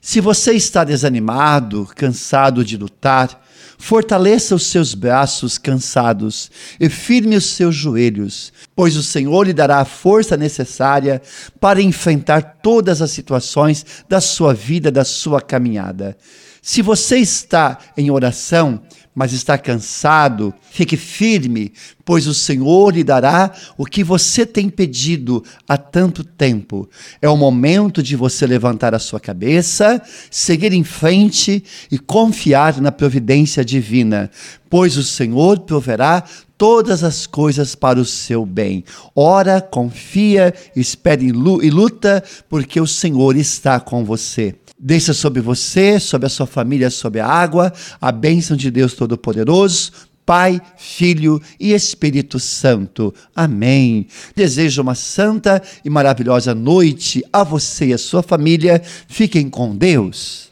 Se você está desanimado, cansado de lutar, fortaleça os seus braços cansados e firme os seus joelhos, pois o Senhor lhe dará a força necessária para enfrentar todas as situações da sua vida, da sua caminhada. Se você está em oração, mas está cansado, fique firme, pois o Senhor lhe dará o que você tem pedido há tanto tempo. É o momento de você levantar a sua cabeça, seguir em frente e confiar na providência divina, pois o Senhor proverá todas as coisas para o seu bem. Ora, confia, espere e luta, porque o Senhor está com você. Deixa sobre você, sobre a sua família, sobre a água, a bênção de Deus Todo-Poderoso, Pai, Filho e Espírito Santo. Amém. Desejo uma santa e maravilhosa noite a você e a sua família. Fiquem com Deus.